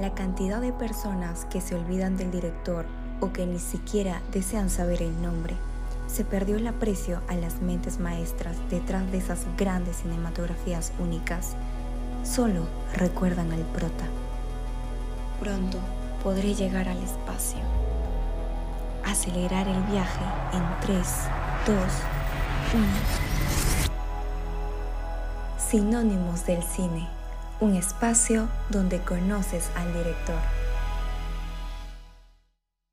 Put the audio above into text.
la cantidad de personas que se olvidan del director o que ni siquiera desean saber el nombre. Se perdió el aprecio a las mentes maestras detrás de esas grandes cinematografías únicas. Solo recuerdan al prota. Pronto podré llegar al espacio. Acelerar el viaje en 3, 2, 1. Sinónimos del cine. Un espacio donde conoces al director.